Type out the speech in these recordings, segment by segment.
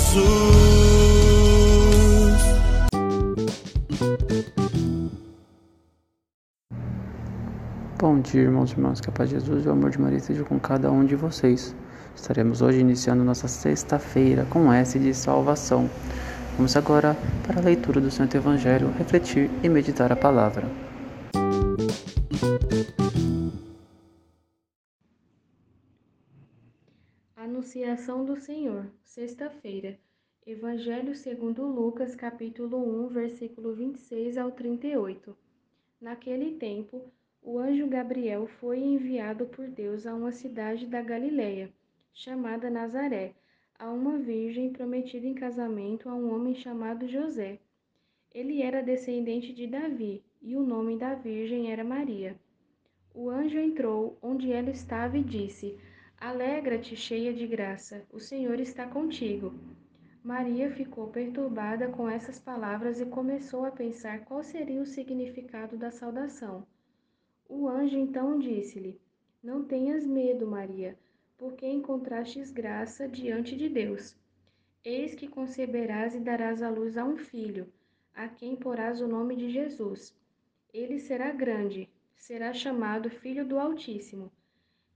Jesus. Bom dia, irmãos e irmãs, que a paz de Jesus e o amor de Maria esteja com cada um de vocês. Estaremos hoje iniciando nossa sexta-feira com S de salvação. Vamos agora para a leitura do Santo Evangelho, refletir e meditar a palavra. Anunciação do Senhor, sexta-feira. Evangelho segundo Lucas, capítulo 1, versículo 26 ao 38. Naquele tempo, o anjo Gabriel foi enviado por Deus a uma cidade da Galiléia, chamada Nazaré, a uma virgem prometida em casamento a um homem chamado José. Ele era descendente de Davi, e o nome da virgem era Maria. O anjo entrou onde ela estava e disse: Alegra-te, cheia de graça, o Senhor está contigo. Maria ficou perturbada com essas palavras e começou a pensar qual seria o significado da saudação. O anjo então disse-lhe: Não tenhas medo, Maria, porque encontrastes graça diante de Deus. Eis que conceberás e darás à luz a um filho, a quem porás o nome de Jesus. Ele será grande, será chamado Filho do Altíssimo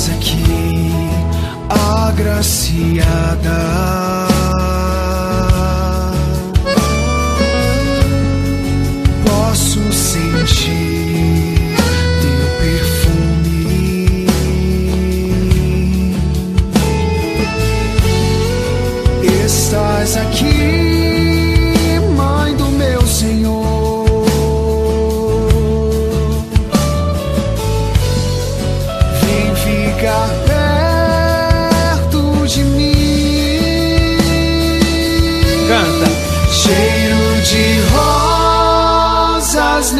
Estás aqui, agraciada.